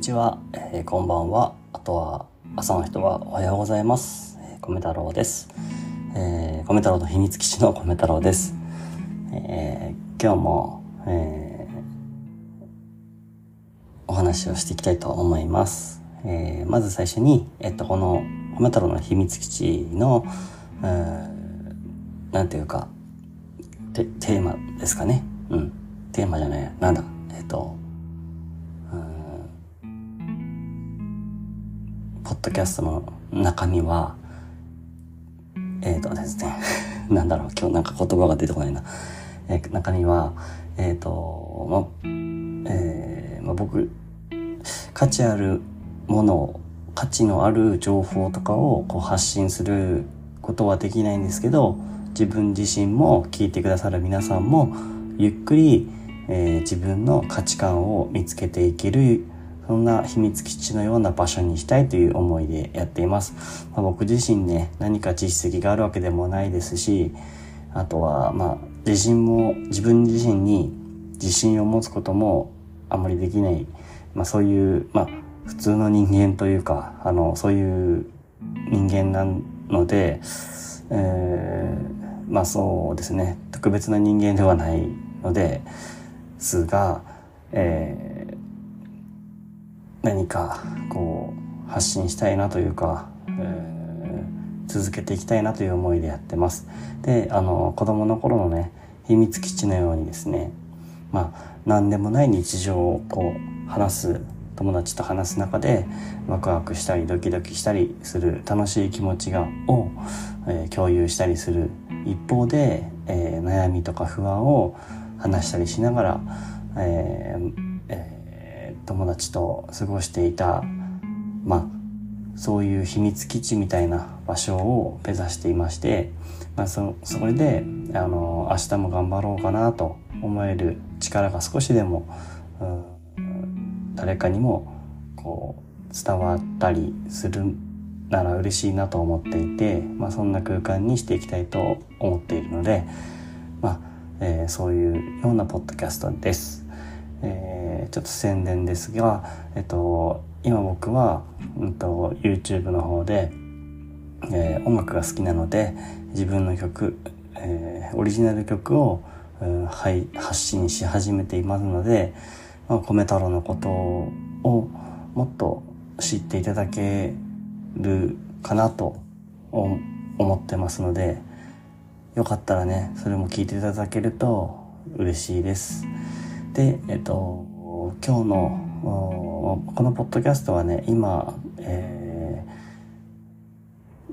にちは、えー、こんばんは。あとは朝の人はおはようございます。えー、米太郎です。えー、米太郎の秘密基地の米太郎です。えー、今日も、えー、お話をしていきたいと思います。えー、まず最初に、えっと、この米太郎の秘密基地の、うん、なんていうか、テーマですかね。うん。テーマじゃない。なんだ。えっと、ドキャストの中身は、えっ、ー、とですね、なんだろう、今日なんか言葉が出てこないな。えー、中身は、えっ、ー、と、ま、えー、ま、僕、価値あるもの、価値のある情報とかをこう発信することはできないんですけど、自分自身も聞いてくださる皆さんも、ゆっくり、えー、自分の価値観を見つけていけるそんな秘密基地のような場所にしたいという思いでやっています。まあ、僕自身ね、何か実績があるわけでもないですし、あとは、まあ、自信も、自分自身に自信を持つこともあんまりできない、まあそういう、まあ、普通の人間というか、あの、そういう人間なので、えー、まあそうですね、特別な人間ではないのですが、え何かこう発信したいなというか、えー、続けていきたいなという思いでやってます。で、あの、子供の頃のね、秘密基地のようにですね、まあ、何でもない日常をこう話す、友達と話す中でワクワクしたりドキドキしたりする楽しい気持ちがを、えー、共有したりする一方で、えー、悩みとか不安を話したりしながら、えー友達と過ごしていた、まあ、そういう秘密基地みたいな場所を目指していまして、まあ、そそれであの明日も頑張ろうかなと思える力が少しでも、うん、誰かにもこう伝わったりするなら嬉しいなと思っていて、まあ、そんな空間にしていきたいと思っているので、まあえー、そういうようなポッドキャストです。えー、ちょっと宣伝ですが、えっと、今僕は、うんと、YouTube の方で、えー、音楽が好きなので自分の曲、えー、オリジナル曲を、うん、はい、発信し始めていますので、まあ、米太郎のことをもっと知っていただけるかなと思ってますのでよかったらねそれも聞いていただけると嬉しいです。で、えっと、今日の、このポッドキャストはね、今、え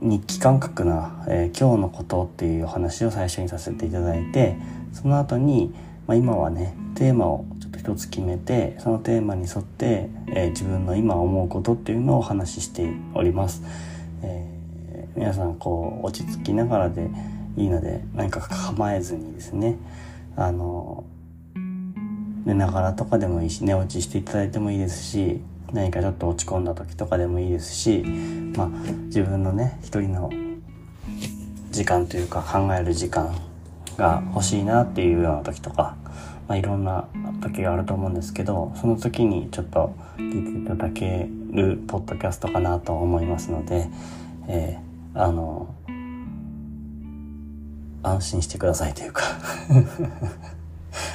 ー、日記感覚な、えー、今日のことっていうお話を最初にさせていただいて、その後に、まあ、今はね、テーマをちょっと一つ決めて、そのテーマに沿って、えー、自分の今思うことっていうのをお話ししております。えー、皆さん、こう、落ち着きながらでいいので、何か構えずにですね、あの、寝ながらとかでもいいし寝落ちしていただいてもいいですし何かちょっと落ち込んだ時とかでもいいですしまあ自分のね一人の時間というか考える時間が欲しいなっていうような時とか、まあ、いろんな時があると思うんですけどその時にちょっと聞いていただけるポッドキャストかなと思いますので、えー、あの安心してくださいというか。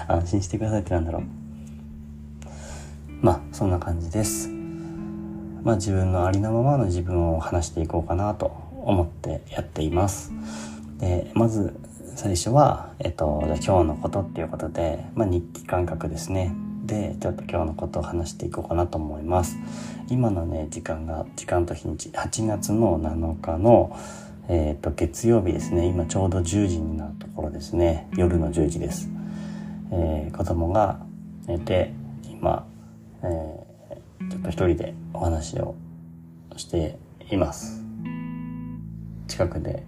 安心してくださいってなんだろう。まあ、そんな感じです。まあ、自分のありのままの自分を話していこうかなと思ってやっています。で、まず最初は、えっと、じゃ今日のことっていうことで、まあ、日記感覚ですね。で、ちょっと今日のことを話していこうかなと思います。今のね、時間が、時間と日にち、8月の7日の、えっ、と、月曜日ですね。今ちょうど10時になるところですね。夜の10時です。えー、子供が寝て、今、えー、ちょっと一人でお話をしています。近くで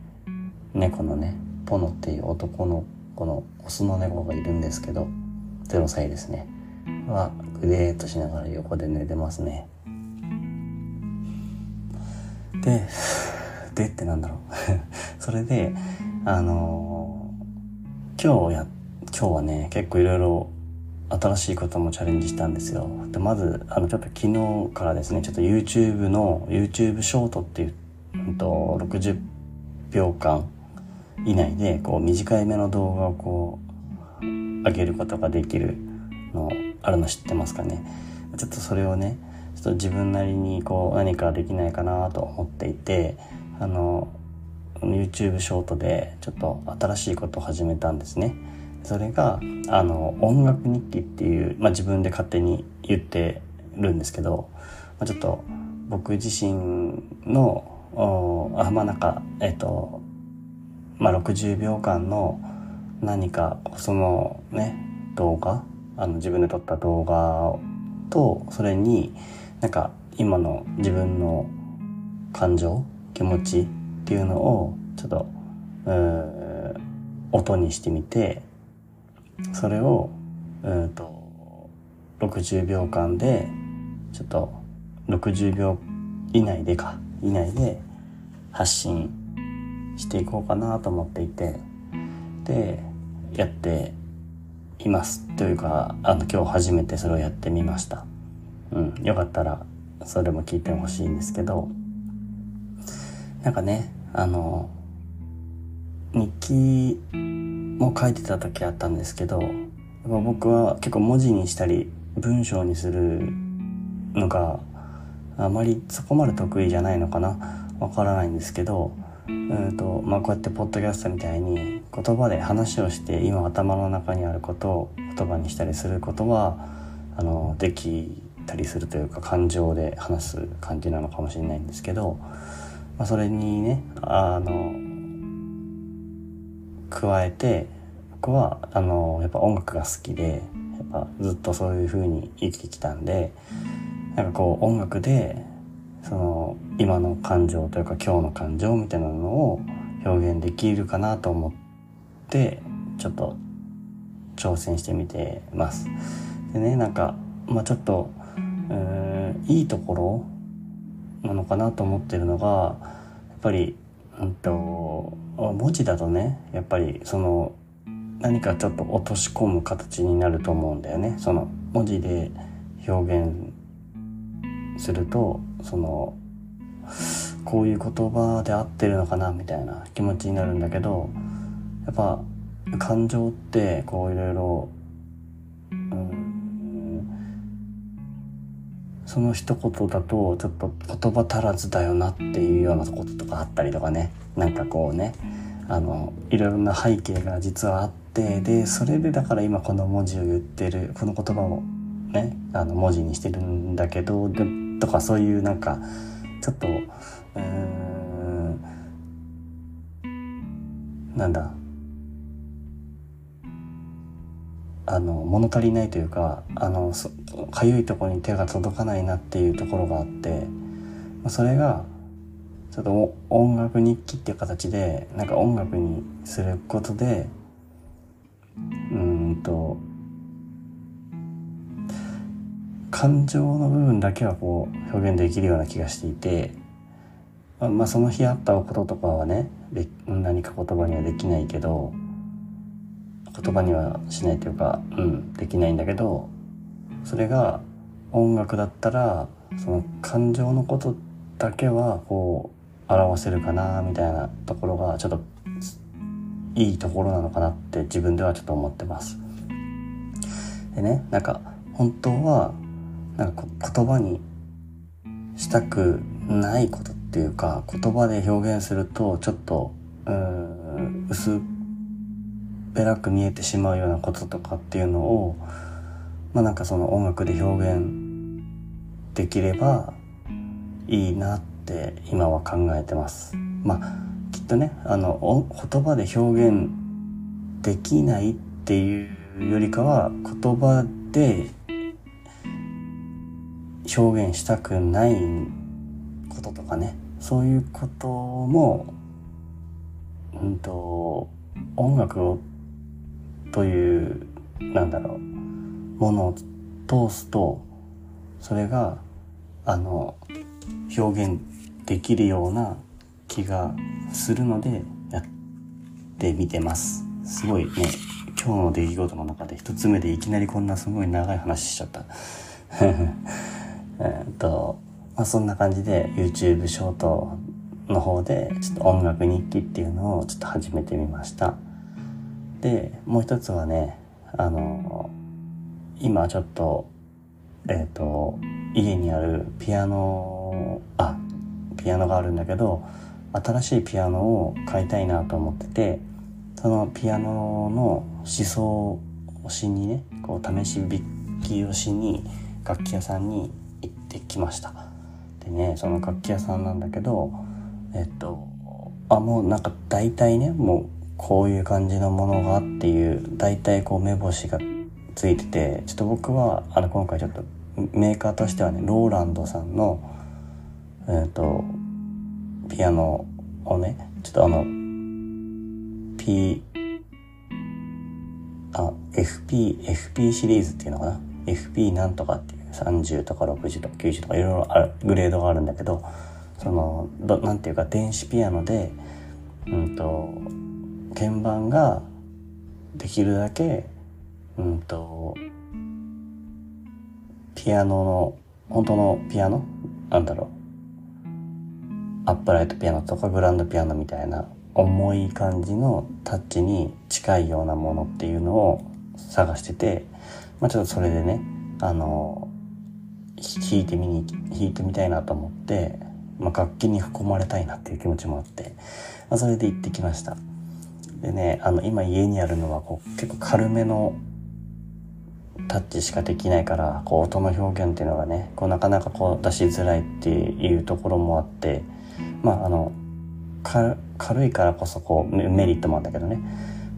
猫のね、ポノっていう男の子のオスの猫がいるんですけど、0歳ですね。は、ぐでーっとしながら横で寝てますね。で、でってなんだろう それで、あのー、今日やっ今日はね、結構いろいろ新しいこともチャレンジしたんですよ。で、まず、あの、ちょっと昨日からですね、ちょっと YouTube の、YouTube ショートっていう、うんと、60秒間以内で、こう、短い目の動画をこう、上げることができるの、あるの知ってますかね。ちょっとそれをね、ちょっと自分なりにこう、何かできないかなと思っていて、あの、YouTube ショートで、ちょっと新しいことを始めたんですね。それがあの音楽日記っていう、まあ、自分で勝手に言ってるんですけど、まあ、ちょっと僕自身のあまあなんかえっとまあ60秒間の何かそのね動画あの自分で撮った動画とそれになんか今の自分の感情気持ちっていうのをちょっと音にしてみてそれを、うんと、60秒間で、ちょっと、60秒以内でか、以内で発信していこうかなと思っていて、で、やっています。というか、あの、今日初めてそれをやってみました。うん、よかったら、それも聞いてほしいんですけど、なんかね、あの、日記も書いてた時あったんですけど、僕は結構文字にしたり文章にするのがあまりそこまで得意じゃないのかな。わからないんですけど、うんとまあ、こうやってポッドキャストみたいに言葉で話をして今頭の中にあることを言葉にしたりすることはあのできたりするというか感情で話す感じなのかもしれないんですけど、まあ、それにねあの加えて僕はあのやっぱ音楽が好きでやっぱずっとそういう風に生きてきたんでなんかこう音楽でその今の感情というか今日の感情みたいなのを表現できるかなと思ってちょっと挑戦してみてます。でねなんかまあちょっとうんいいところなのかなと思ってるのがやっぱりうんと文字だとねやっぱりその何かちょっと落とし込む形になると思うんだよね。その文字で表現するとそのこういう言葉で合ってるのかなみたいな気持ちになるんだけどやっぱ感情ってこういろいろその一言だとちょっと言葉足らずだよなっていうようなこととかあったりとかね。なんかこうねあのいろいろな背景が実はあってでそれでだから今この文字を言ってるこの言葉をねあの文字にしてるんだけどでとかそういうなんかちょっとうんなんだあの物足りないというかあのかゆいとこに手が届かないなっていうところがあってそれがちょっと音楽日記っていう形でなんか音楽にすることでうんと感情の部分だけはこう表現できるような気がしていて、まあ、その日あったこととかはね何か言葉にはできないけど言葉にはしないというか、うん、できないんだけどそれが音楽だったらその感情のことだけはこう表せるかなみたいなところがちょっといいところなのかなって自分ではちょっと思ってます。でねなんか本当はなんか言葉にしたくないことっていうか言葉で表現するとちょっとうん薄っぺらく見えてしまうようなこととかっていうのをまあなんかその音楽で表現できればいいなって今は考えてます。まあきっとねあの言葉で表現できないっていうよりかは言葉で表現したくないこととかねそういうこともうんと音楽をというなんだろうものを通すとそれがあの表現できるような気がするのでやってみてます。すごいね、今日の出来事の中で一つ目でいきなりこんなすごい長い話しちゃった。えっと、まあ、そんな感じで YouTube ショートの方でちょっと音楽日記っていうのをちょっと始めてみました。で、もう一つはね、あの、今ちょっと、えっ、ー、と、家にあるピアノ、あ、ピアノがあるんだけど、新しいピアノを買いたいなと思ってて、そのピアノの思想をしにね、こう試し弾きをしに楽器屋さんに行ってきました。でね、その楽器屋さんなんだけど、えっと、あ、もうなんか大体ね、もうこういう感じのものがっていう大体こう目星がついててちょっと僕はあの今回ちょっとメーカーとしてはねローランドさんのえっ、ー、とピアノをねちょっとあの P あ FP FP シリーズっていうのかな？FP なんとかっていう30とか60とか90とかいろいろあるグレードがあるんだけどそのどなんていうか電子ピアノでうんと鍵盤ができるだけ、うんと、ピアノの、本当のピアノ？なんだろう。アップライトピアノとかグランドピアノみたいな重い感じのタッチに近いようなものっていうのを探してて、まあちょっとそれでね、あの、弾いてみに、弾いてみたいなと思って、まあ楽器に囲まれたいなっていう気持ちもあって、まあそれで行ってきました。でね、あの、今家にあるのはこう結構軽めのタッチしかできないから、こう音の表現っていうのがね、こうなかなかこう出しづらいっていうところもあって、まああの、軽いからこそこうメリットもあるんだけどね。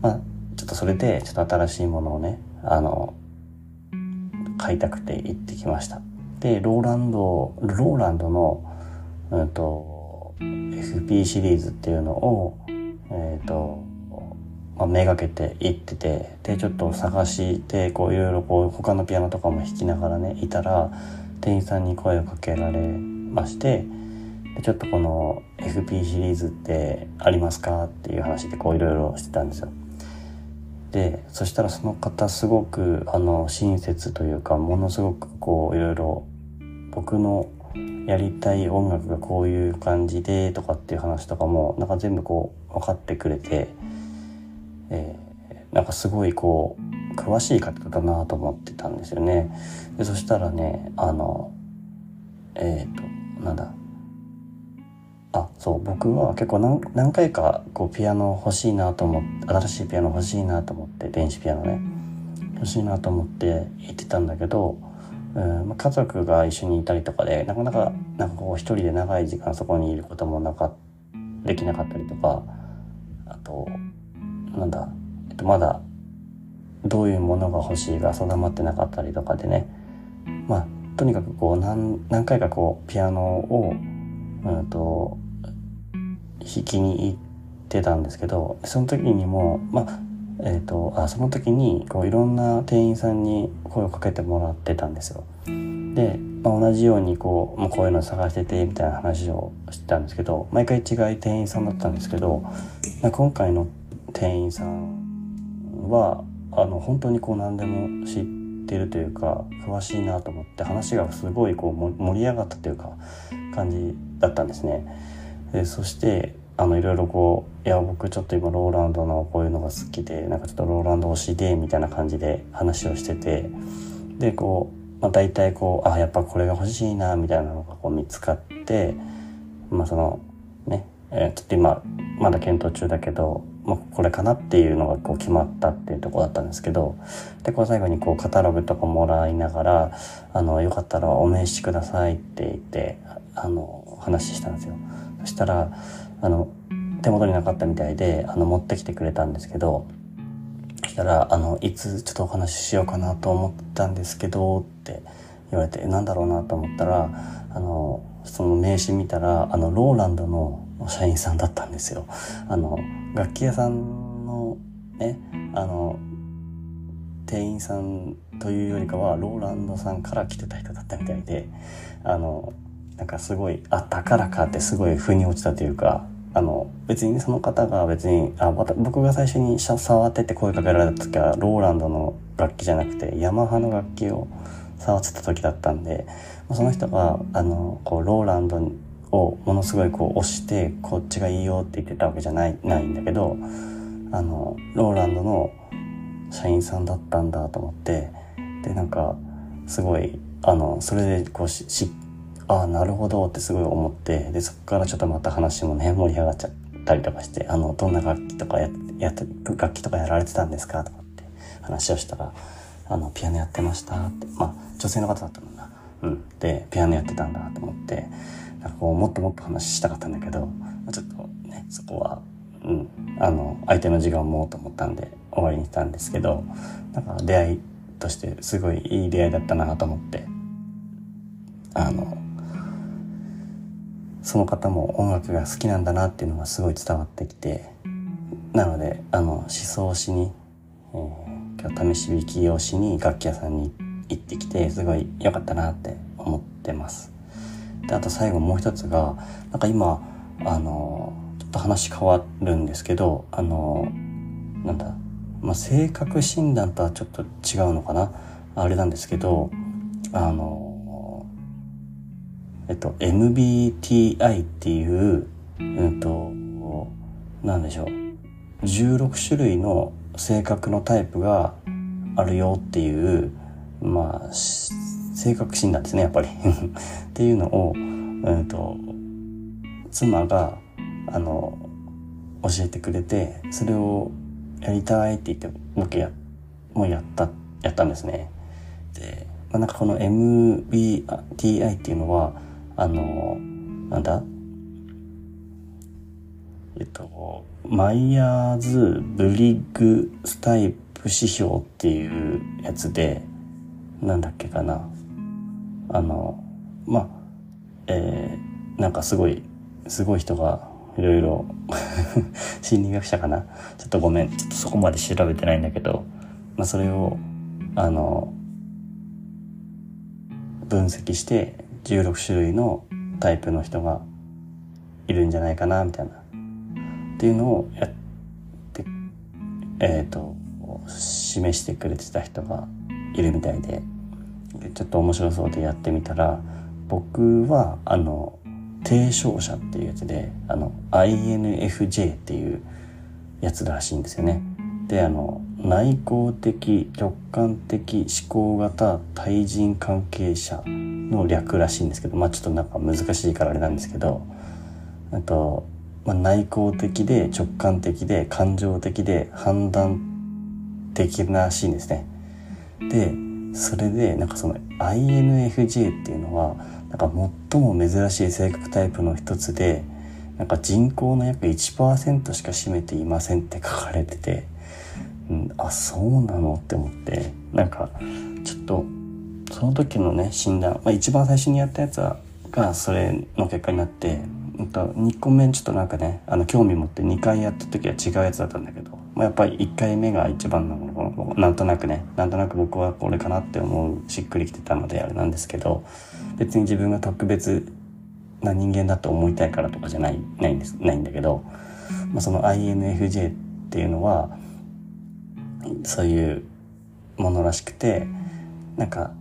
まあちょっとそれでちょっと新しいものをね、あの、買いたくて行ってきました。で、ローランド、ローランドの、うんと、FP シリーズっていうのを、えっ、ー、と、まあ、めがけて行っててでちょっと探してこういろいろこう他のピアノとかも弾きながらねいたら店員さんに声をかけられましてでちょっとこの FP シリーズってありますかっていう話でこういろいろしてたんですよ。でそしたらその方すごくあの親切というかものすごくこういろいろ僕のやりたい音楽がこういう感じでとかっていう話とかもなんか全部こう分かってくれてえー、なんかすごいこう詳しい方だなと思ってたんですよね。でそしたらねあのえっ、ー、となんだあそう僕は結構何何回かこうピアノ欲しいなと思って新しいピアノ欲しいなと思って電子ピアノね欲しいなと思って言ってたんだけど、うん、家族が一緒にいたりとかでなかなかなんかこう一人で長い時間そこにいることもなかできなかったりとかあとなんだ、えっと、まだどういうものが欲しいが定まってなかったりとかでねまあとにかくこう何何回かこうピアノを、うんと、弾きに行ってたんですけどその時にもまあえーと、あその時にこういろんな店員さんに声をかけてもらってたんですよ。で、まあ、同じようにこう、まあ、こういうの探しててみたいな話をしてたんですけど毎回違い店員さんだったんですけど今回の店員さんはあの本当にこう何でも知ってるというか詳しいなと思って話がすごいこう盛り上がったというか感じだったんですね。でそしてあのいろいろこう「いや僕ちょっと今ローランドのこういうのが好きでなんかちょっとローランド推しで」みたいな感じで話をしててでこう、まあ、大体こう「あやっぱこれが欲しいな」みたいなのがこう見つかってまあそのね、えー、ちょっと今まだ検討中だけどまあ、これかなっていうのがこう決まったっていうとこだったんですけどでこう最後にこうカタログとかもらいながらあのよかったらお名刺くださいって言ってあの話したんですよ。そしたらあの手元になかったみたいであの持ってきてくれたんですけどそしたらあのいつちょっとお話ししようかなと思ったんですけどって言われてなんだろうなと思ったらあのその名刺見たらあのローランドの社員さんだったんですよ。あの楽器屋さんのねあの店員さんというよりかはローランドさんから来てた人だったみたいであのなんかすごいあだからかってすごい腑に落ちたというかあの別にその方が別にあ僕が最初に触ってって声かけられた時はローランドの楽器じゃなくてヤマハの楽器を触ってた時だったんでその人があのこうローランドをものすごいこう押してこっちがいいよって言ってたわけじゃないないんだけどあのローランドの社員さんだったんだと思ってでなんかすごいあのそれでこうししああなるほどってすごい思ってでそこからちょっとまた話もね盛り上がっちゃったりとかしてあのどんな楽器とかややって楽器とかやられてたんですかとかって話をしたらあのピアノやってましたってまあ女性の方だったもんだうん。でピアノやってたんだと思って。なんかこうもっともっと話したかったんだけどちょっとねそこはうんあの相手の時間をもうと思ったんで終わりにしたんですけどなんか出会いとしてすごいいい出会いだったなと思ってあのその方も音楽が好きなんだなっていうのがすごい伝わってきてなのであの思想しに、えー、今日試し弾きをしに楽器屋さんに行ってきてすごい良かったなって思ってます。であと最後もう一つがなんか今あのちょっと話変わるんですけどあのなんだ、まあ、性格診断とはちょっと違うのかな？あれなんですけどあのえっと、MBTI っていう、うんと、なんでしょう。16種類の性格のタイプがあるよっていう、まあ、性格診断ですね、やっぱり。っていうのを、うんと、妻が、あの、教えてくれて、それをやりたいって言って、僕や、もうやった、やったんですね。で、まあ、なんかこの MBTI っていうのは、あのなんだ？えっとマイヤーズ・ブリッグ・スタイプ指標っていうやつでなんだっけかなあのまあえー、なんかすごいすごい人がいろいろ 心理学者かな？ちょっとごめんちょっとそこまで調べてないんだけど、まあ、それをあの分析して16種類のタイプの人がいるんじゃないかなみたいな。っていうのをやってえっ、ー、と示してくれてた人がいるみたいで。ちょっと面白そうでやってみたら僕はあの提唱者っていうやつであの INFJ っていうやつらしいんですよね。であの内向的直感的思考型対人関係者の略らしいんですけどまあちょっとなんか難しいからあれなんですけどあと、まあ、内向的で直感的で感情的で判断的らしいんですね。でそれでなんかその INFJ っていうのはなんか最も珍しい性格タイプの一つでなんか人口の約1%しか占めていませんって書かれててうん、あそうなのって思ってなんかちょっとその時のね診断、まあ、一番最初にやったやつはがそれの結果になって、うん、と2個目ちょっとなんかねあの興味持って2回やった時は違うやつだったんだけど、まあ、やっぱり1回目が一番なのなんとなくねなんとなく僕はこれかなって思うしっくりきてたのであれなんですけど別に自分が特別な人間だと思いたいからとかじゃないないんですないんだけど、まあ、その INFJ っていうのはそういうものらしくてなんか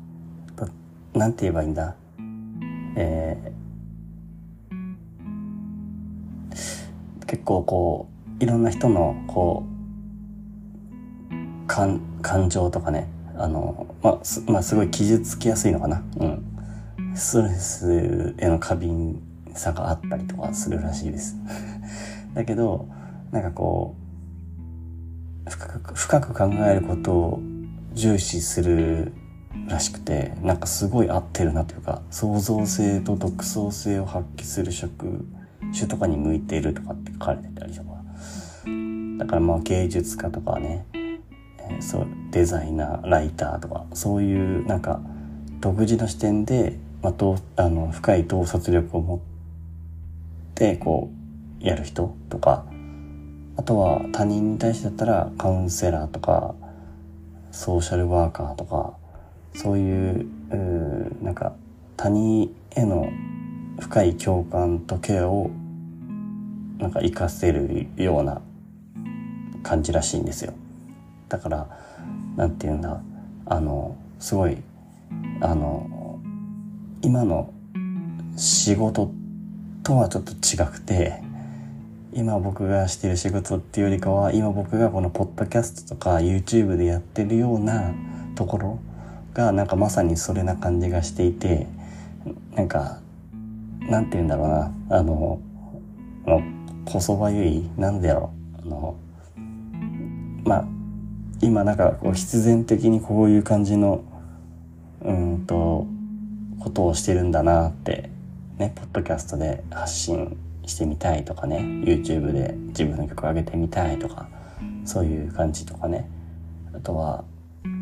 なんて言えばいいんだ？えー、結構こういろんな人のこう感感情とかねあの、まあ、すまあ、すごい傷つきやすいのかな。うん。ストレスへの過敏さがあったりとかするらしいです。だけどなんかこう深く深く考えることを重視するらしくてなんかすごい合ってるなというか創造性と独創性を発揮する職種とかに向いているとかって書かれてたりとか。だからまあ芸術家とかね、そうデザイナーライターとかそういうなんか独自の視点で、まあ、あの深い洞察力を持ってこうやる人とかあとは他人に対してだったらカウンセラーとかソーシャルワーカーとかそういううなんか他人への深い共感とケアをなんか活かせるような感じらしいんですよ。だから、なんて言うんだ、あの、すごい、あの、今の仕事とはちょっと違くて、今僕がしてる仕事っていうよりかは、今僕がこのポッドキャストとか YouTube でやってるようなところが、なんかまさにそれな感じがしていて、なんか、なんて言うんだろうな、あの、あの、こそばゆい、なんだろう、あの、まあ、今なんかこう必然的にこういう感じの、うんと、ことをしてるんだなって、ね、ポッドキャストで発信してみたいとかね、YouTube で自分の曲上げてみたいとか、そういう感じとかね。あとは、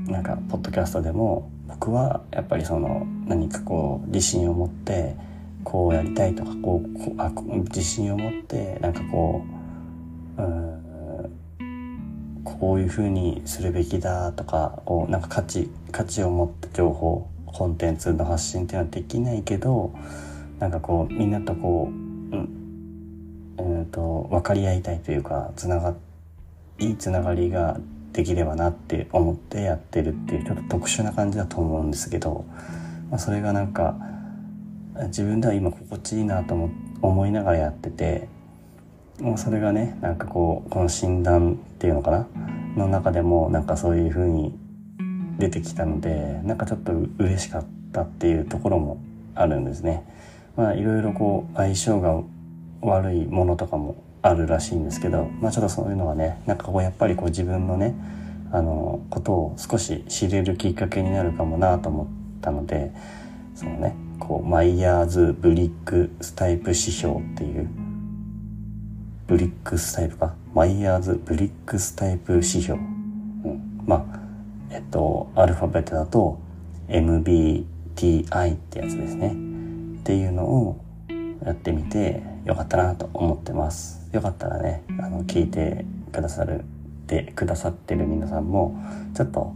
なんか、ポッドキャストでも、僕はやっぱりその、何かこう、自信を持って、こうやりたいとか、こう、こうあ自信を持って、なんかこう、うんこういうふうにするべきだとかこうなんか価値価値を持った情報コンテンツの発信っていうのはできないけどなんかこうみんなとこう、うんえーと、分かり合いたいというかつながいいつながりができればなって思ってやってるっていうちょっと特殊な感じだと思うんですけど、まあ、それがなんか自分では今心地いいなと思いながらやっててもうそれがねなんかこうこの診断っていうのかなの中でもなんかそういう風に出てきたのでなんかちょっと嬉しかったっていうところもあるんですね。まあいろいろこう相性が悪いものとかもあるらしいんですけどまあちょっとそういうのはねなんかこうやっぱりこう自分のねあのことを少し知れるきっかけになるかもなと思ったのでそのねこうマイヤーズブリックスタイプ指標っていうブリックスタイプか？マイヤーズブリックスタイプ指標。うん、まあ、えっと、アルファベットだと MBTI ってやつですね。っていうのをやってみてよかったなと思ってます。よかったらね、あの、聞いてくださる、でくださってる皆さんも、ちょっと、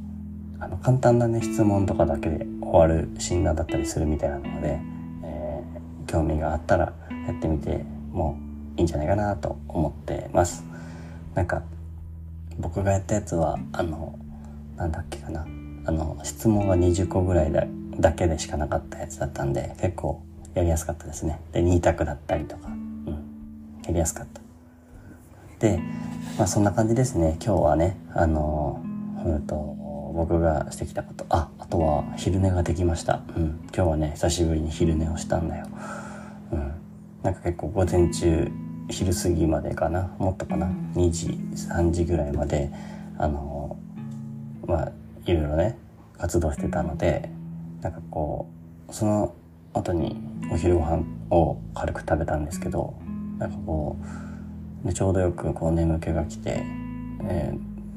あの、簡単なね、質問とかだけで終わる診断だったりするみたいなので、えー、興味があったらやってみてもいいんじゃないかなと思ってます。なんか、僕がやったやつは、あの、なんだっけかな。あの、質問が20個ぐらいだだけでしかなかったやつだったんで、結構やりやすかったですね。で、2択だったりとか、うん、やりやすかった。で、まあそんな感じですね。今日はね、あの、うんと、僕がしてきたこと。あ、あとは昼寝ができました。うん。今日はね、久しぶりに昼寝をしたんだよ。うん。なんか結構午前中昼過ぎまでかな？もっとかな？2時3時ぐらいまであのまあいろいろね活動してたのでなんかこうその後にお昼ご飯を軽く食べたんですけどなんかこうちょうどよくこう眠気が来て、え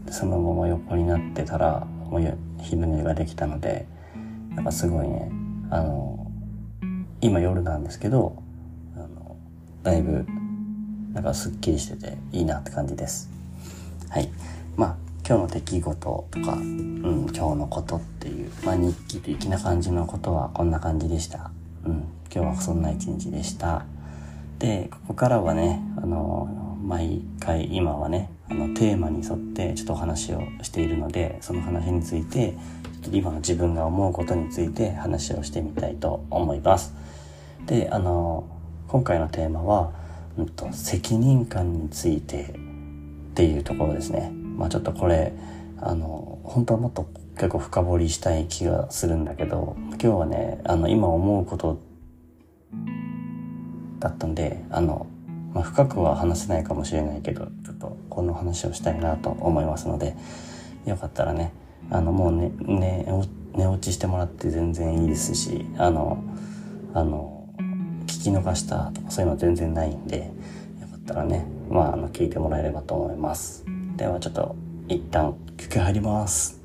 ー、そのまま横になってたらもう昼寝ができたのでなんかすごいねあの今夜なんですけどあのだいぶなんかすっきりしてていいなって感じです。はい。まあ、今日の出来事とか、うん、今日のことっていう、まあ日記的な感じのことはこんな感じでした。うん、今日はそんな一日でした。で、ここからはね、あの、毎回今はね、あの、テーマに沿ってちょっとお話をしているので、その話について、ちょっと今の自分が思うことについて話をしてみたいと思います。で、あの、今回のテーマは、うんと、責任感についてっていうところですね。まあちょっとこれ、あの、本当はもっと結構深掘りしたい気がするんだけど、今日はね、あの、今思うことだったんで、あの、まあ、深くは話せないかもしれないけど、ちょっとこの話をしたいなと思いますので、よかったらね、あの、もうね、ね、寝落ちしてもらって全然いいですし、あの、あの、聞き逃したとかそういうの全然ないんで、よかったらね、まあ、あの、聞いてもらえればと思います。ではちょっと、一旦、休憩入ります。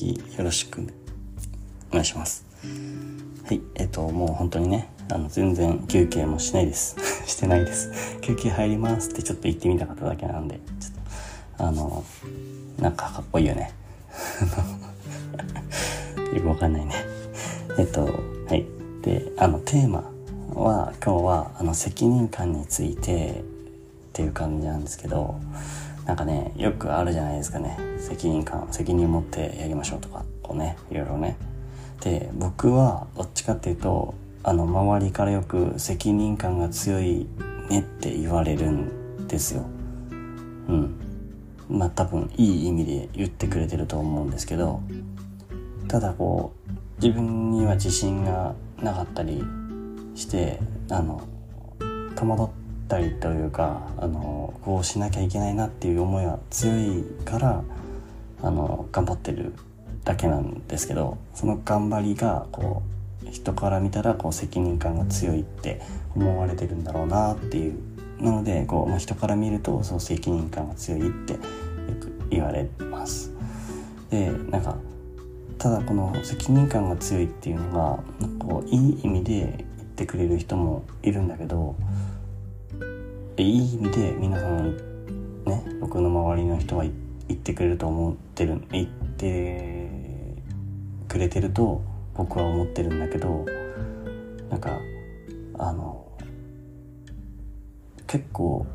きよろしくお願いします。はいえっ、ともう本当にねあの全然休憩もしないです。してないです。休憩入ります。ってちょっと言ってみたかっただけなんでちょっとあのなんかかっこいいよね。よくわかんないね。えっとはい。であのテーマは今日はあの責任感についてっていう感じなんですけどなんかねよくあるじゃないですかね。責任感責任持ってやりましょうとかこうねいろいろね。で僕はどっちかっていうとあの周りからよく責任感が強いねって言われるんですよ。うん。まあ多分いい意味で言ってくれてると思うんですけどただこう自分には自信がなかったりしてあの戸惑ったりというかあのこうしなきゃいけないなっていう思いが強いからあの頑張ってるだけなんですけどその頑張りがこう人から見たらこう責任感が強いって思われてるんだろうなっていうなのでこう、まあ、人から見るとそう責任感が強いってよく言われます。でなんかただこの責任感が強いっていうのがこういい意味で言ってくれる人もいるんだけどいい意味で皆さんね僕の周りの人は言ってくれると思ってる言ってくれてると僕は思ってるんだけどなんかあの結構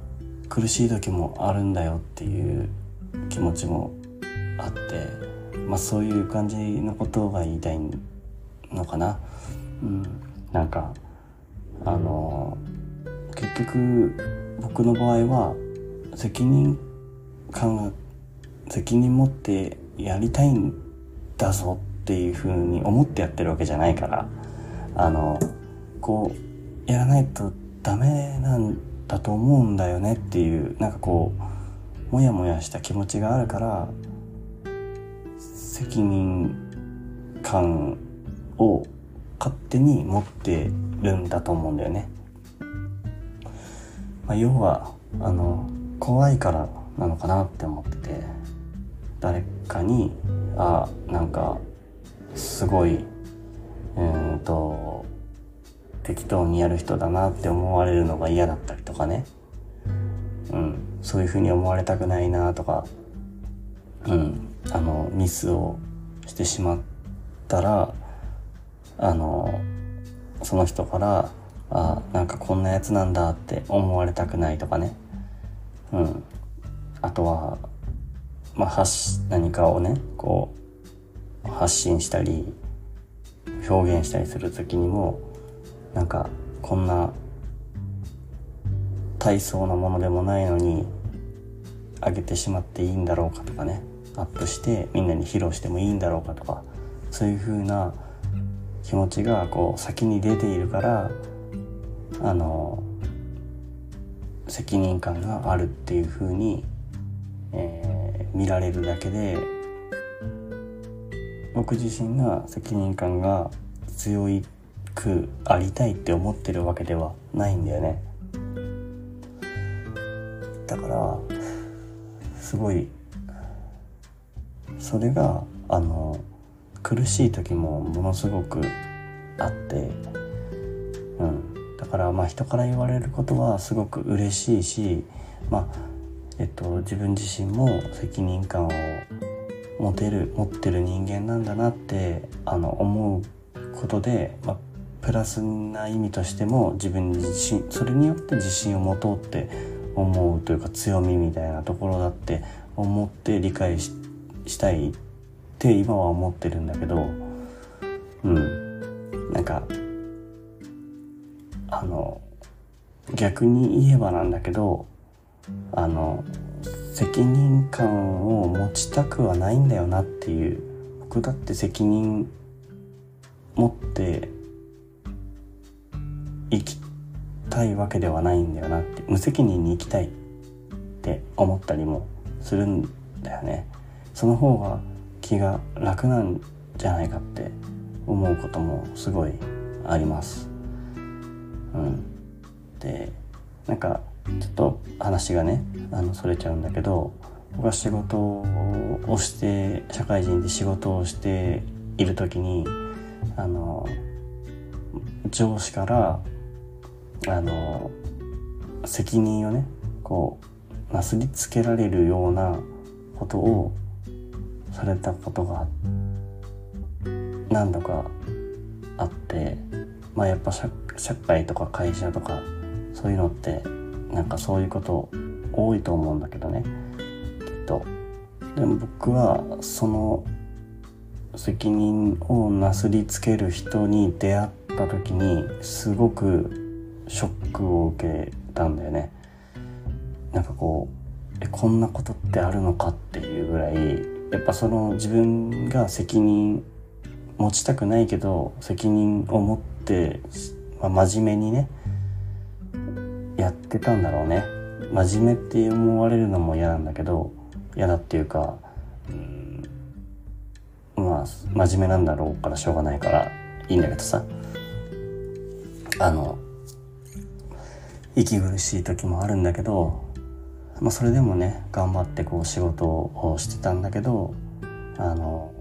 苦しい時もあるんだよっていう気持ちもあってまあそういう感じのことが言いたいのかな。うん、なんかあの結局僕の場合は責任感が責任持ってやりたいんだぞっていうふうに思ってやってるわけじゃないからあのこうやらないとダメなんだと思うんだよねっていうなんかこうモヤモヤした気持ちがあるから責任感を勝手に持ってるんだと思うんだよね。まあ、要はあの怖いからなのかなって思ってて誰かにあなんかすごいうんと適当にやる人だなって思われるのが嫌だったりとかね、うん、そういうふうに思われたくないなとか、うん、あのミスをしてしまったらあのその人からあなんかこんなやつなんだって思われたくないとかね。うん。あとはまあ発何かをねこう発信したり表現したりする時にもなんかこんな大層なものでもないのにあげてしまっていいんだろうかとかねアップしてみんなに披露してもいいんだろうかとかそういう風な気持ちがこう先に出ているからあの責任感があるっていう風に、えー、見られるだけで僕自身が責任感が強くありたいって思ってるわけではないんだよね。だからすごいそれがあの苦しい時もものすごくあって、うん、だからまあ人から言われることはすごく嬉しいし、まあえっと、自分自身も責任感を持てる持ってる人間なんだなってあの思うことで、まあ、プラスな意味としても自分自信それによって自信を持とうって思うというか強みみたいなところだって思って理解したいって今は思ってるんだけどうん。なんかあの逆に言えばなんだけどあの責任感を持ちたくはないんだよなっていう僕だって責任持って生きたいわけではないんだよなって無責任に生きたいって思ったりもするんだよね。その方が気が楽なんじゃないかって思うこともすごいあります。うん。でなんかちょっと話がねあのそれちゃうんだけど僕が仕事をして社会人で仕事をしている時にあの上司からあの責任をねこうなすりつけられるようなことをされたことが何度かあってまあやっぱ社会とか会社とかそういうのってなんかそういうこと多いと思うんだけどねきっと。でも僕はその責任をなすりつける人に出会った時にすごくショックを受けたんだよね。なんかこうえこんなことってあるのかっていうぐらいやっぱその自分が責任持ちたくないけど責任を持って、まあ、真面目にねやってたんだろうね。真面目って思われるのも嫌なんだけど嫌だっていうか、うん、まあ真面目なんだろうからしょうがないからいいんだけどさ。あの息苦しい時もあるんだけど、まあ、それでもね頑張ってこう仕事をしてたんだけどあの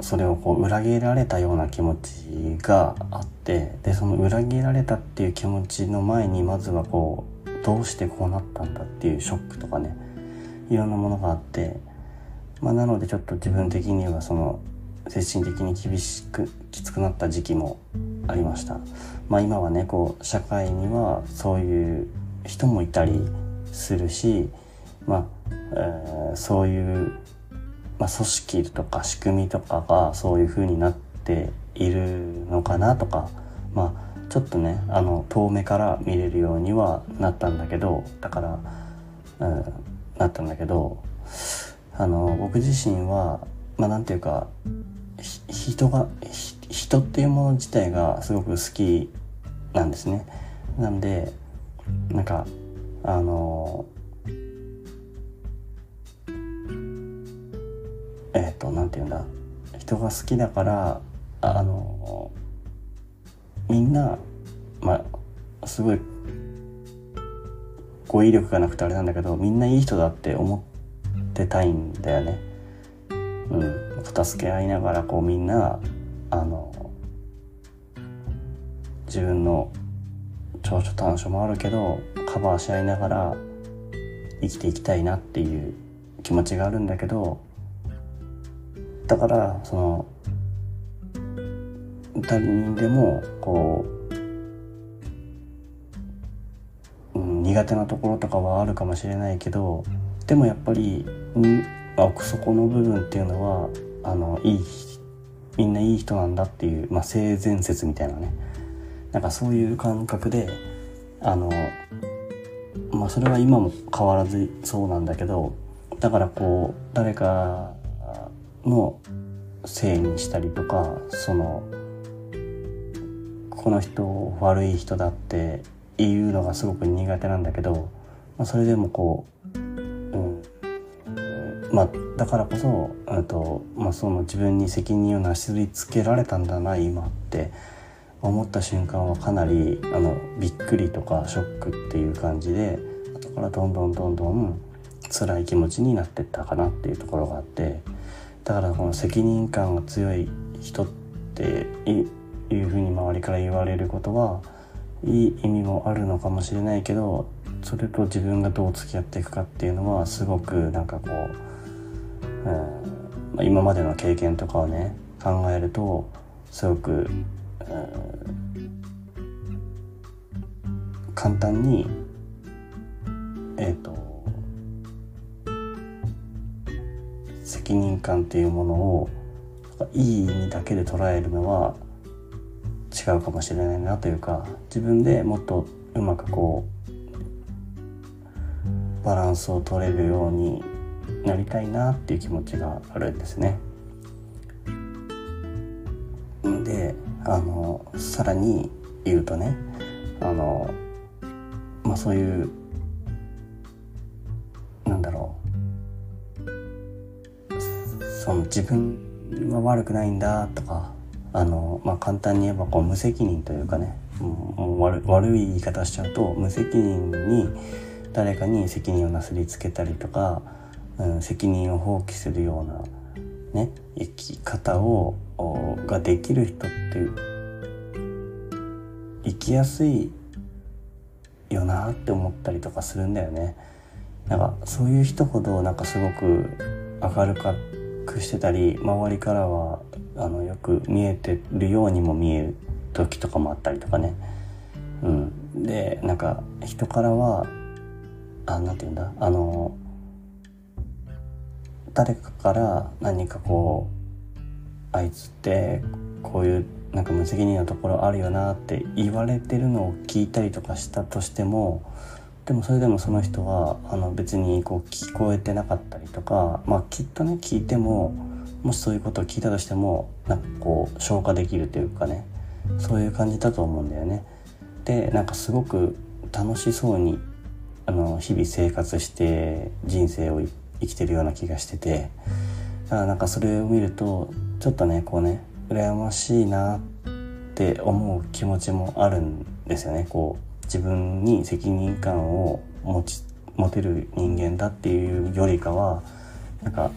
それをこう裏切られたような気持ちがあってでその裏切られたっていう気持ちの前にまずはこうどうしてこうなったんだっていうショックとかねいろんなものがあって、まあ、なのでちょっと自分的にはその精神的に厳しくきつくなった時期もありました。まあ、今はねこう社会にはそういう人もいたりするし、まあえー、そういうまあ、組織とか仕組みとかがそういう風になっているのかなとかまあちょっとねあの遠目から見れるようにはなったんだけどだから、うん、なったんだけどあの僕自身はまあなんていうか人が人っていうもの自体がすごく好きなんですね。なんでなんかあのえっ、ー、と何て言うんだ人が好きだからあのみんなまあすごい語彙力がなくてあれなんだけどみんないい人だって思ってたいんだよね。うん、助け合いながらこうみんなあの自分の長所短所もあるけどカバーし合いながら生きていきたいなっていう気持ちがあるんだけどだからその誰にでもこう、うん、苦手なところとかはあるかもしれないけどでもやっぱり、まあ、奥底の部分っていうのはあのいいみんないい人なんだっていう、まあ、性善説みたいなね。なんかそういう感覚であのまあそれは今も変わらずそうなんだけどだからこう誰かのせいにしたりとかそのこの人悪い人だっていうのがすごく苦手なんだけど、まあ、それでもこう、うん、まあだからこそと、まあ、その自分に責任をなすりつけられたんだな今って思った瞬間はかなりあのびっくりとかショックっていう感じで後からどんどんどんどん辛い気持ちになってったかなっていうところがあって。だからこの責任感が強い人っていうふうに周りから言われることはいい意味もあるのかもしれないけどそれと自分がどう付き合っていくかっていうのはすごくなんかこう、うん、今までの経験とかをね考えるとすごく、うん、簡単にえっ、ー、と責任感っていうものをいい意味だけで捉えるのは違うかもしれないなというか自分でもっとうまくこうバランスを取れるようになりたいなっていう気持ちがあるんですね。であのさらに言うとねあのまあそういうその自分は悪くないんだとかあの、まあ、簡単に言えばこう無責任というかねもう悪悪い言い方しちゃうと無責任に誰かに責任をなすりつけたりとかうん、責任を放棄するようなね生き方をができる人って生きやすいよなって思ったりとかするんだよね。なんかそういう人ほどなんかすごく明るくしてたり周りからはあのよく見えてるようにも見える時とかもあったりとかね。うん、でなんか人からはあなんて言うんだ？あの誰かから何かこうあいつってこういうなんか無責任なところあるよなって言われてるのを聞いたりとかしたとしてもでもそれでもその人はあの別にこう聞こえてなかったりとかまあきっとね聞いてももしそういうことを聞いたとしてもなんかこう消化できるというかねそういう感じだと思うんだよね。でなんかすごく楽しそうにあの日々生活して人生を生きてるような気がしててだからなんかそれを見るとちょっとねこうね羨ましいなって思う気持ちもあるんですよねこう自分に責任感を持ち持てる人間だっていうよりかはなんか、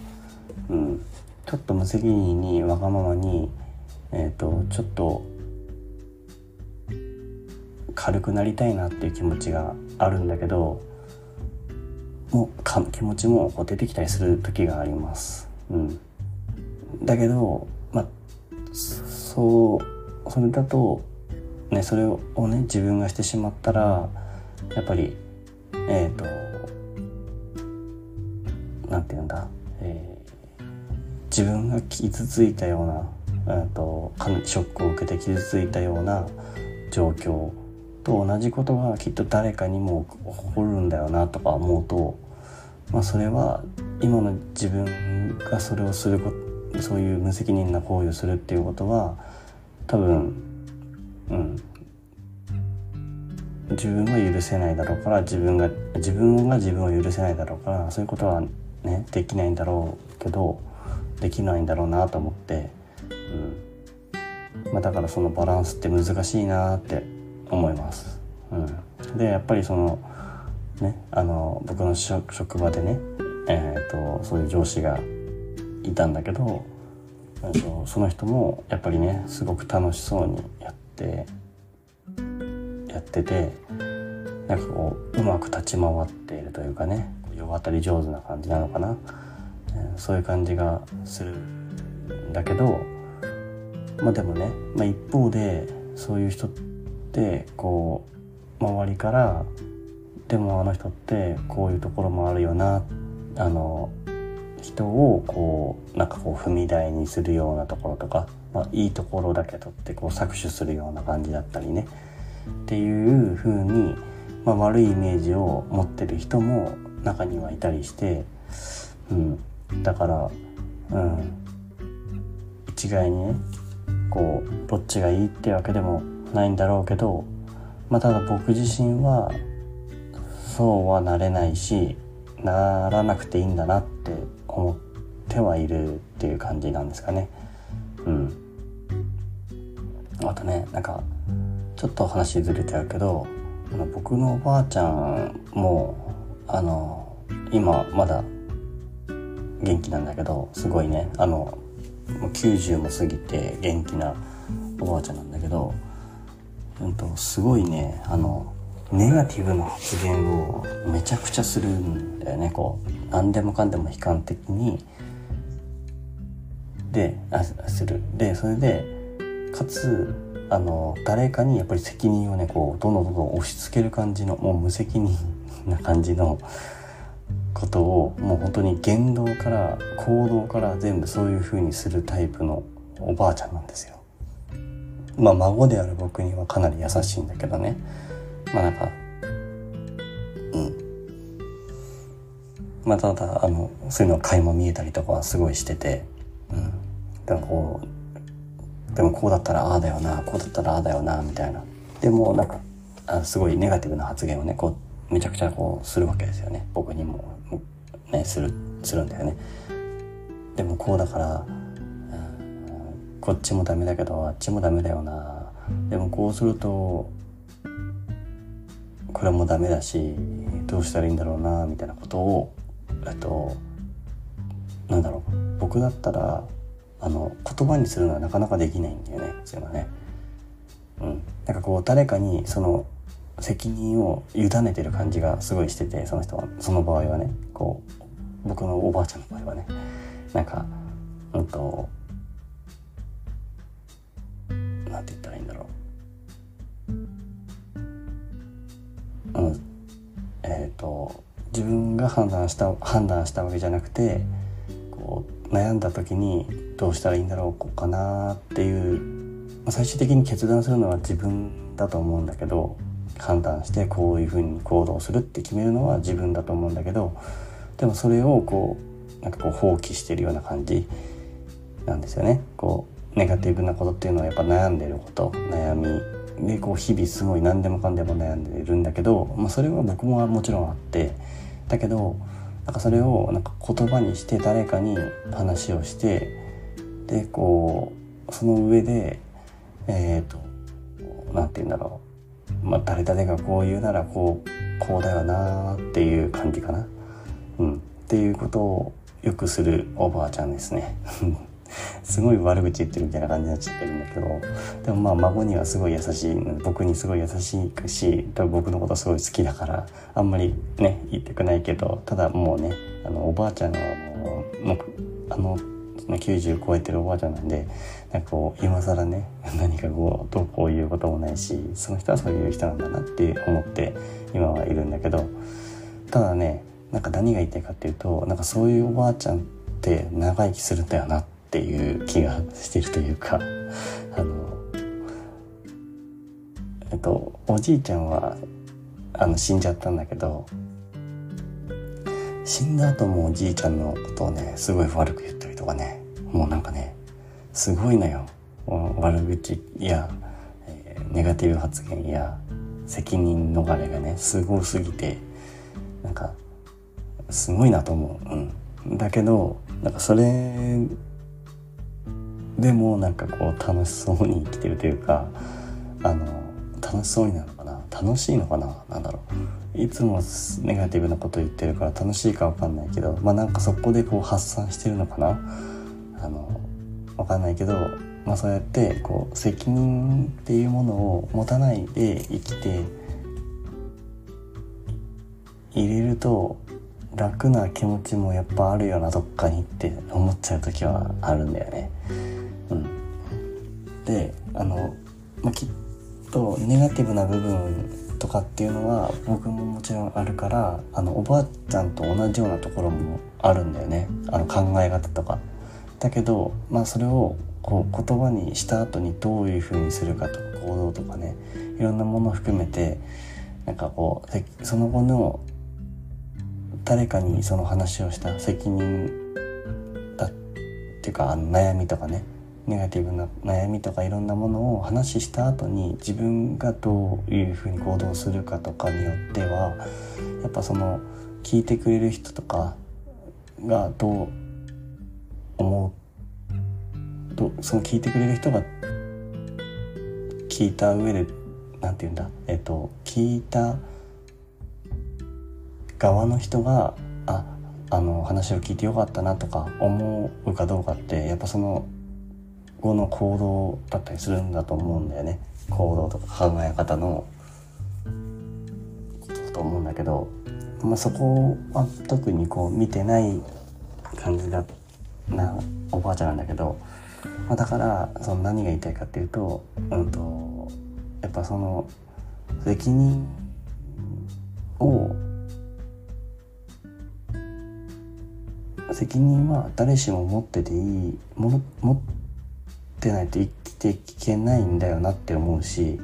うん、ちょっと無責任にわがままに、えーと、ちょっと軽くなりたいなっていう気持ちがあるんだけどもうか気持ちもこう出てきたりする時があります。うん、だけど、まあ、そうそれだと、ね、それをね自分がしてしまったらやっぱりえっ、ー、となんて言うんだ、えー、自分が傷ついたような、えーと、ショックを受けて傷ついたような状況と同じことがきっと誰かにも起こるんだよなとか思うと、まあ、それは今の自分がそれをすることそういう無責任な行為をするっていうことは多分うん。自分は許せないだろうから自分が自分が自分を許せないだろうからそういうことはねできないんだろうけどできないんだろうなと思って、うん。まあ、だからそのバランスって難しいなって思います。うん、でやっぱりそのねあの僕の職場でね、えーと、そういう上司がいたんだけど、えーと、その人もやっぱりねすごく楽しそうにやってやっててなんかこううまく立ち回っているというかね世渡り上手な感じなのかな、えー、そういう感じがするんだけどまあでもね、まあ、一方でそういう人ってこう周りからでもあの人ってこういうところもあるよなあの人をこうなんかこう踏み台にするようなところとか、まあ、いいところだけ取ってこう搾取するような感じだったりね。っていう風に、まあ、悪いイメージを持ってる人も中にはいたりして、うん、だから、うん、一概にねこうどっちがいいってわけでもないんだろうけど、まあ、ただ僕自身はそうはなれないしならなくていいんだなって思ってはいるっていう感じなんですかね。うん、あとねなんかちょっと話ずれてるけどあの僕のおばあちゃんもあの今まだ元気なんだけどすごいねあの90も過ぎて元気なおばあちゃんなんだけど、うんと、すごいねあのネガティブな発言をめちゃくちゃするんだよねこう。何でもかんでも悲観的に。であする。でそれでかつあの誰かにやっぱり責任をねこうどんどんどんどん押し付ける感じのもう無責任な感じのことをもう本当に言動から行動から全部そういう風にするタイプのおばあちゃんなんですよ。まあ孫である僕にはかなり優しいんだけどね。まあなんか、うん。まあただ、あの、そういうの垣間見えたりとかはすごいしてて、うん。でもこう、でもこうだったらああだよな、こうだったらああだよな、みたいな。でもなんか、あすごいネガティブな発言をね、こう、めちゃくちゃこうするわけですよね。僕にも、ね、する、するんだよね。でもこうだから、こっちもダメだけどあっちもダメだよなでもこうするとこれもダメだしどうしたらいいんだろうなみたいなことをえっとなんだろう僕だったらあの言葉にするのはなかなかできないんだよねそういうのね。うん、なんかこう誰かにその責任を委ねてる感じがすごいしててその人はその場合はねこう僕のおばあちゃんの場合はね。なんかうんとなんて言ったらいいんだろう。うん。えっ、ー、と自分が判断した判断したわけじゃなくてこう悩んだ時にどうしたらいいんだろうかなっていう最終的に決断するのは自分だと思うんだけど判断してこういうふうに行動するって決めるのは自分だと思うんだけどでもそれをこうなんかこう放棄してるような感じなんですよね。こうネガティブなことっていうのはやっぱ悩んでること悩みでこう日々すごい何でもかんでも悩んでるんだけど、まあ、それは僕ももちろんあってだけどなんかそれをなんか言葉にして誰かに話をしてでこうその上でえっ、ー、と何て言うんだろう、まあ、誰々がこう言うならこうこうだよなっていう感じかな、うん、っていうことをよくするおばあちゃんですね。すごい悪口言ってるみたいな感じになっちゃってるんだけどでもまあ孫にはすごい優しい僕にすごい優しいし僕のことすごい好きだからあんまりね言ってくないけどただもうねあのおばあちゃんはもうもうあ90超えてるおばあちゃんなんでなんかこう今更ね 何かこうどうこういうこともないしその人はそういう人なんだなって思って今はいるんだけどただねなんか何が言いたいかっていうとなんかそういうおばあちゃんって長生きするんだよなっていう気がしてるというか あのえっとおじいちゃんはあの死んじゃったんだけど死んだ後もおじいちゃんのことをねすごい悪く言ったりとかねもうなんかねすごいのよ。悪口や、えー、ネガティブ発言や責任逃れがねすごすぎてなんかすごいなと思う、うん、だけどなんかそれでもなんかこう楽しそうに生きてるというかあの楽しそうになるのかな？楽しいのかな？なんだろう。いつもネガティブなこと言ってるから楽しいか分かんないけどまあなんかそこでこう発散してるのかな？あの分かんないけど、まあ、そうやってこう責任っていうものを持たないで生きて入れると楽な気持ちもやっぱあるよなどっかにって思っちゃう時はあるんだよね。うん、であの、まあ、きっとネガティブな部分とかっていうのは僕ももちろんあるからあのおばあちゃんと同じようなところもあるんだよねあの考え方とか。だけど、まあ、それをこう言葉にした後にどういうふうにするかとか行動とかねいろんなものを含めてなんかこうその後の誰かにその話をした責任だっていうかあの悩みとかねネガティブな悩みとかいろんなものを話した後に自分がどういうふうに行動するかとかによってはやっぱその聞いてくれる人とかがどう思うどその聞いてくれる人が聞いた上で何て言うんだえっと聞いた側の人がああの話を聞いてよかったなとか思うかどうかってやっぱその後の行動だったりするんだと思うんだよね。行動とか考え方のことだと思うんだけど、まあ、そこは特にこう見てない感じだった。なおばあちゃんなんだけど、まあ、だからその何が言いたいかっていうと,、うんとやっぱその責任を責任は誰しも持ってていいも持ってないと生きていけないんだよなって思うし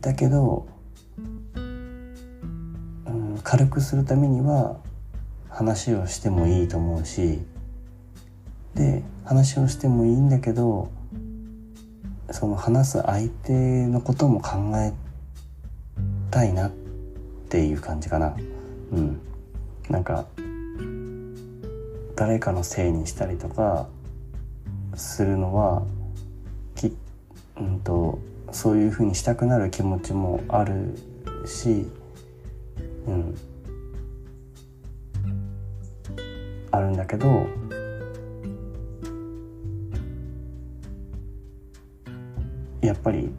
だけど、うん、軽くするためには話をしてもいいと思うしで話をしてもいいんだけどその話す相手のことも考えたいなっていう感じかな。うん。なんか誰かのせいにしたりとかするのはき、うんと、そういうふうにしたくなる気持ちもあるし、うん、あるんだけどやっぱり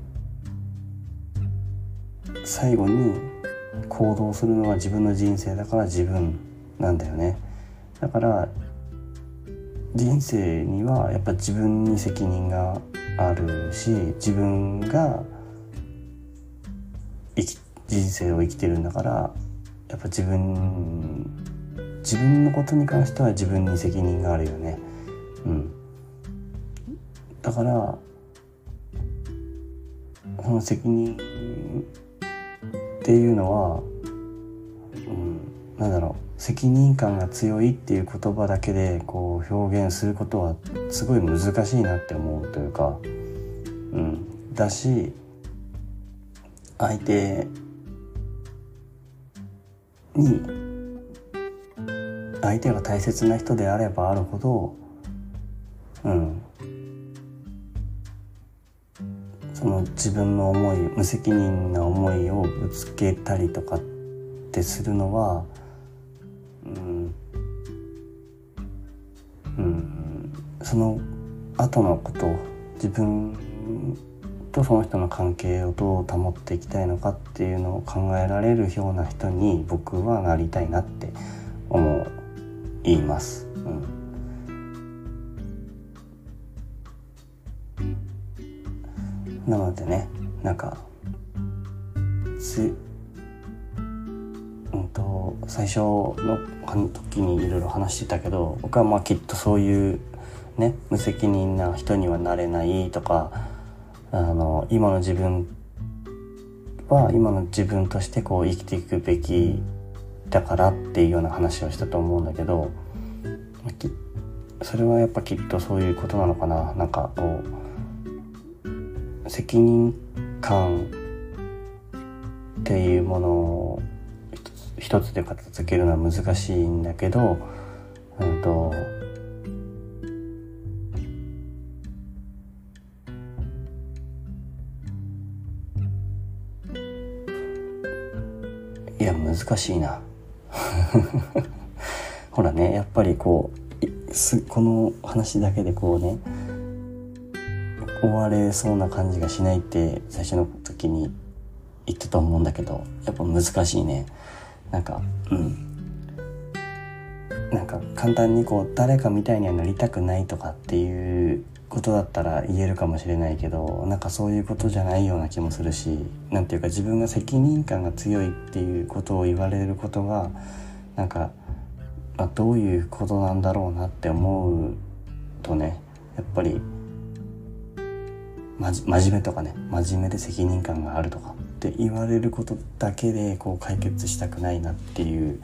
最後に行動するのは自分の人生だから自分なんだよね。だから人生にはやっぱ自分に責任があるし自分が生き人生を生きてるんだからやっぱ自分自分のことに関しては自分に責任があるよね。うん。だからその責任っていうのは、うん、なんだろう。責任感が強いっていう言葉だけでこう表現することはすごい難しいなって思うというか、うん、だし相手に相手が大切な人であればあるほどうん。その自分の思い無責任な思いをぶつけたりとかってするのはうん。うん。その後のこと自分とその人の関係をどう保っていきたいのかっていうのを考えられるような人に僕はなりたいなって思う。言います。うんなのでねなんかつうんと最初の時にいろいろ話してたけど僕はまあきっとそういうね無責任な人にはなれないとかあの今の自分は今の自分としてこう生きていくべきだからっていうような話をしたと思うんだけどそれはやっぱきっとそういうことなのかな。なんかこう責任感っていうものを一つで片付けるのは難しいんだけど、うんと、いや難しいな。ほらねやっぱりこうこの話だけでこうね終われそうな感じがしないって最初の時に言ってたと思うんだけどやっぱ難しいね。なんかうん。なんか簡単にこう誰かみたいにはなりたくないとかっていうことだったら言えるかもしれないけどなんかそういうことじゃないような気もするし何ていうか自分が責任感が強いっていうことを言われることがなんか、まあ、どういうことなんだろうなって思うとねやっぱりま真面目とかね真面目で責任感があるとかって言われることだけでこう解決したくないなっていう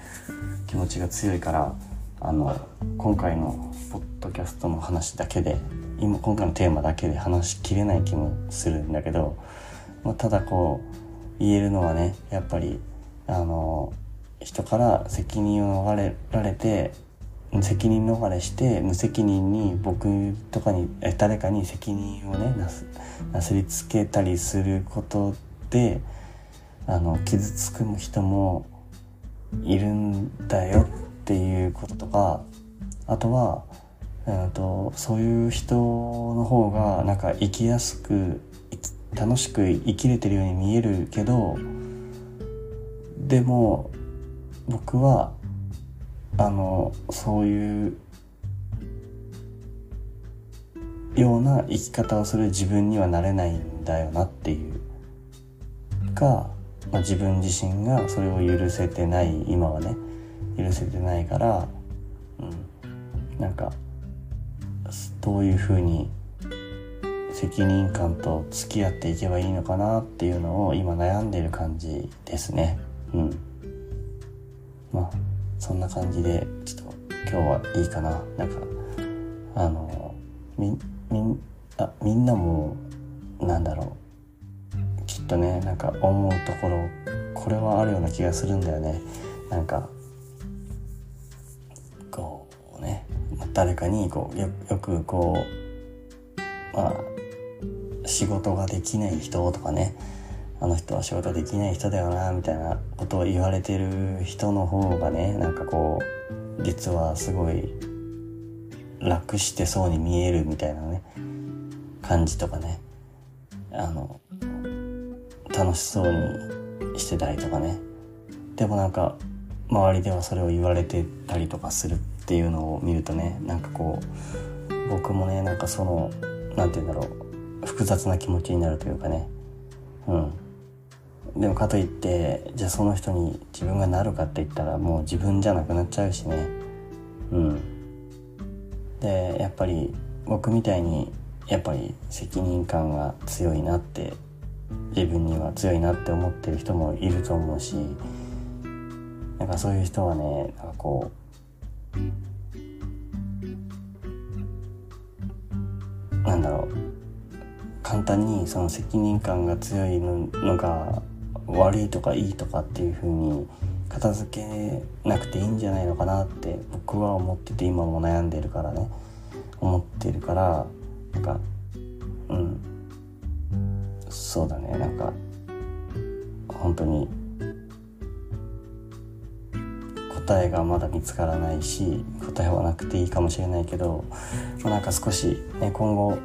気持ちが強いからあの今回のポッドキャストの話だけで今今回のテーマだけで話しきれない気もするんだけど、まあ、ただこう言えるのはねやっぱりあの人から責任を逃れられて責任逃れして無責任に僕とかに誰かに責任をねなすなすりつけたりすることであの傷つく人もいるんだよっていうこととかあとはとそういう人の方がなんか生きやすく楽しく生きれてるように見えるけどでも僕はあのそういうような生き方をする自分にはなれないんだよなっていうか、まあ、自分自身がそれを許せてない今はね許せてないから、うん、なんかどういうふうに責任感と付き合っていけばいいのかなっていうのを今悩んでる感じですね。うん。まあそんな感じでちょっと今日はいいかな。なんかあのみみあみんなもなんだろう。きっとねなんか思うところこれはあるような気がするんだよね。なんかこうね誰かにこうよよくこうまあ仕事ができない人とかね。あの人は仕事できない人だよなみたいなことを言われてる人の方がねなんかこう実はすごい楽してそうに見えるみたいなね感じとかね。あの楽しそうにしてたりとかね。でもなんか周りではそれを言われてたりとかするっていうのを見るとねなんかこう僕もねなんかその何て言うんだろう複雑な気持ちになるというかね。うん。でもかといってじゃあその人に自分がなるかって言ったらもう自分じゃなくなっちゃうしね。うん。でやっぱり僕みたいにやっぱり責任感が強いなって自分には強いなって思ってる人もいると思うしなんかそういう人はねなんかこうなんだろう。簡単にその責任感が強いのが悪いとかいいとかっていう風に片付けなくていいんじゃないのかなって僕は思ってて今も悩んでるからね。思ってるからなんかうん。そうだね。なんか本当に答えがまだ見つからないし答えはなくていいかもしれないけど、まあ、なんか少し、ね、今後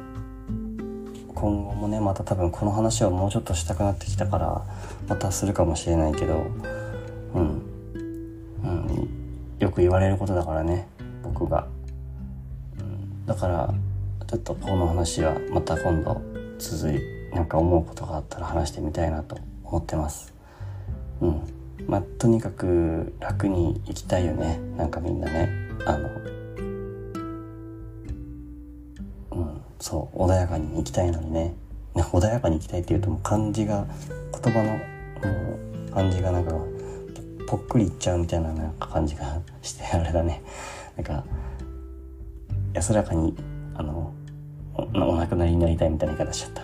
今後もねまた多分この話はもうちょっとしたくなってきたからまたするかもしれないけどうん、うん、よく言われることだからね僕が、うん、だからちょっとこの話はまた今度続いなんか思うことがあったら話してみたいなと思ってます。うん。まあとにかく楽に生きたいよねなんかみんなね。あのそう穏やかに生きたいのにね。ね穏やかに生きたいっていうともう漢字が言葉のもう漢字がなんかぽっくりいっちゃうみたいななんか感じがしてあれだね。なんか安らかにあのお亡くなりになりたいみたいな言い方しちゃった。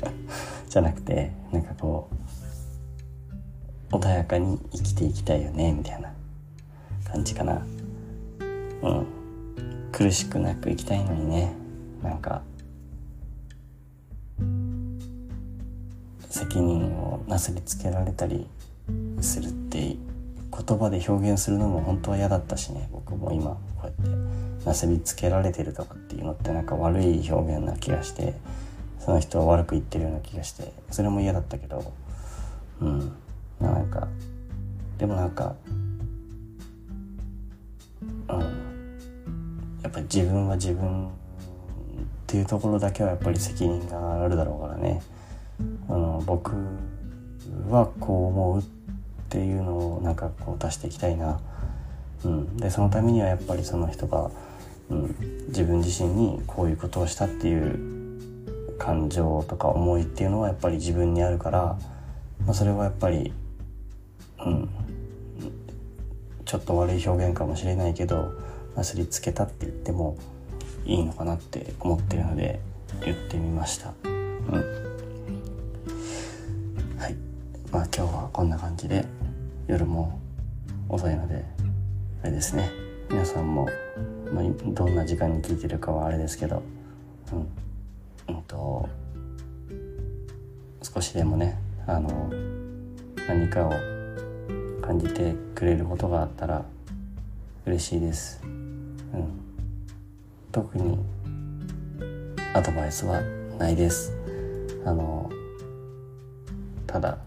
じゃなくてなんかこう穏やかに生きていきたいよねみたいな。感じかな。うん。苦しくなく生きたいのにね。なんか責任をなすりつけられたりするって言葉で表現するのも本当は嫌だったしね。僕も今こうやってなすりつけられてるとかっていうのってなんか悪い表現な気がしてその人は悪く言ってるような気がしてそれも嫌だったけどうん。なんかでもなんかうん。やっぱり自分は自分っていうところだけはやっぱり責任があるだろうからね。あの僕はこう思うっていうのをなんかこう出していきたいな、うん、でそのためにはやっぱりその人が、うん、自分自身にこういうことをしたっていう感情とか思いっていうのはやっぱり自分にあるから、まあ、それはやっぱり、うん、ちょっと悪い表現かもしれないけどなすりつけたって言ってもいいのかなって思ってるので言ってみました。うん。まあ今日はこんな感じで夜も遅いのであれですね。皆さんも、まあ、どんな時間に聞いてるかはあれですけどうん。うんと少しでもねあの何かを感じてくれることがあったら嬉しいです、うん、特にアドバイスはないです。あのただ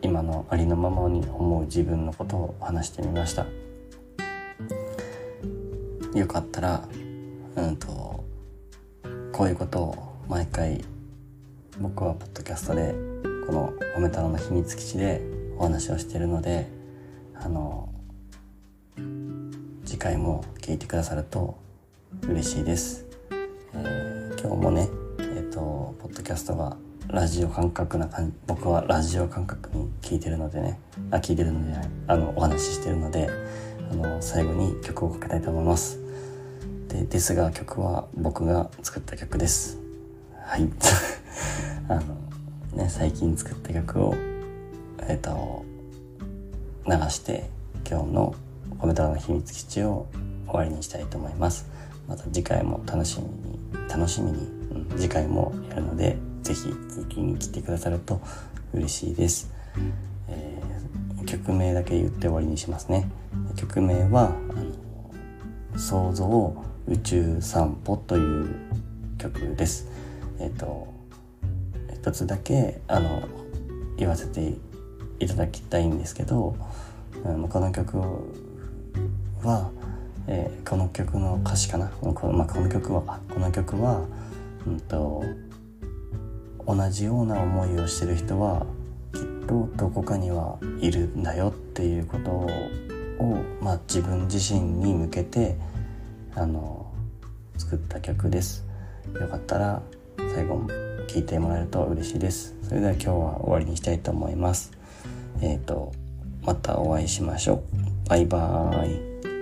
今のありのままに思う自分のことを話してみました。よかったらうんとこういうことを毎回僕はポッドキャストでこの「褒め太郎の秘密基地」でお話をしているのであの次回も聞いてくださると嬉しいです、えー、今日もねえっ、ー、とポッドキャストがラジオ感覚な感じ僕はラジオ感覚に聞いてるのでねあ聞いてるのでないあのお話ししてるのであの最後に曲をかけたいと思います。でですが曲は僕が作った曲です。はい。あのね最近作った曲をえっ、ー、と流して今日の「コメ太郎の秘密基地」を終わりにしたいと思います。また次回も楽しみに楽しみに、うん、次回もやるのでぜひ聞きに来てくださると嬉しいです、えー、曲名だけ言って終わりにしますね曲名はあの想像宇宙散歩という曲です。えっ、ー、と、一つだけ、あの、言わせていただきたいんですけど、うん、この曲は、えー、この曲の歌詞かなこの,、まあ、この曲はこの曲は、うんと、同じような思いをしてる人はきっとどこかにはいるんだよっていうことを、まあ、自分自身に向けてあの作った曲です。よかったら最後も聴いてもらえると嬉しいです。それでは今日は終わりにしたいと思います。えっ、ー、と、またお会いしましょう。バイバーイ。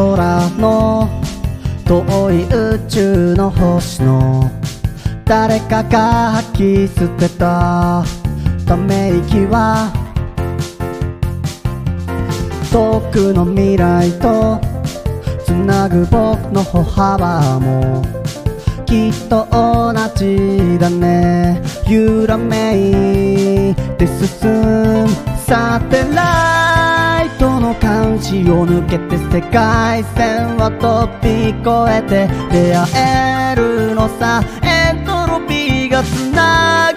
空の遠い宇宙の星の誰かが吐き捨てた。ため息は遠くの未来とつなぐ僕の歩幅もきっと同じだね。揺らめいて進む。サテライトの監視を抜けて世界線は飛び越えて出会えるのさ。エントロピーが繋がる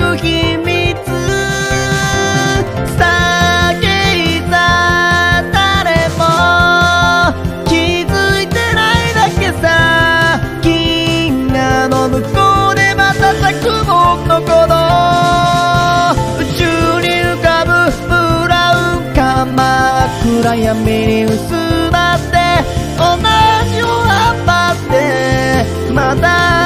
闇に薄まって同じを張ってまた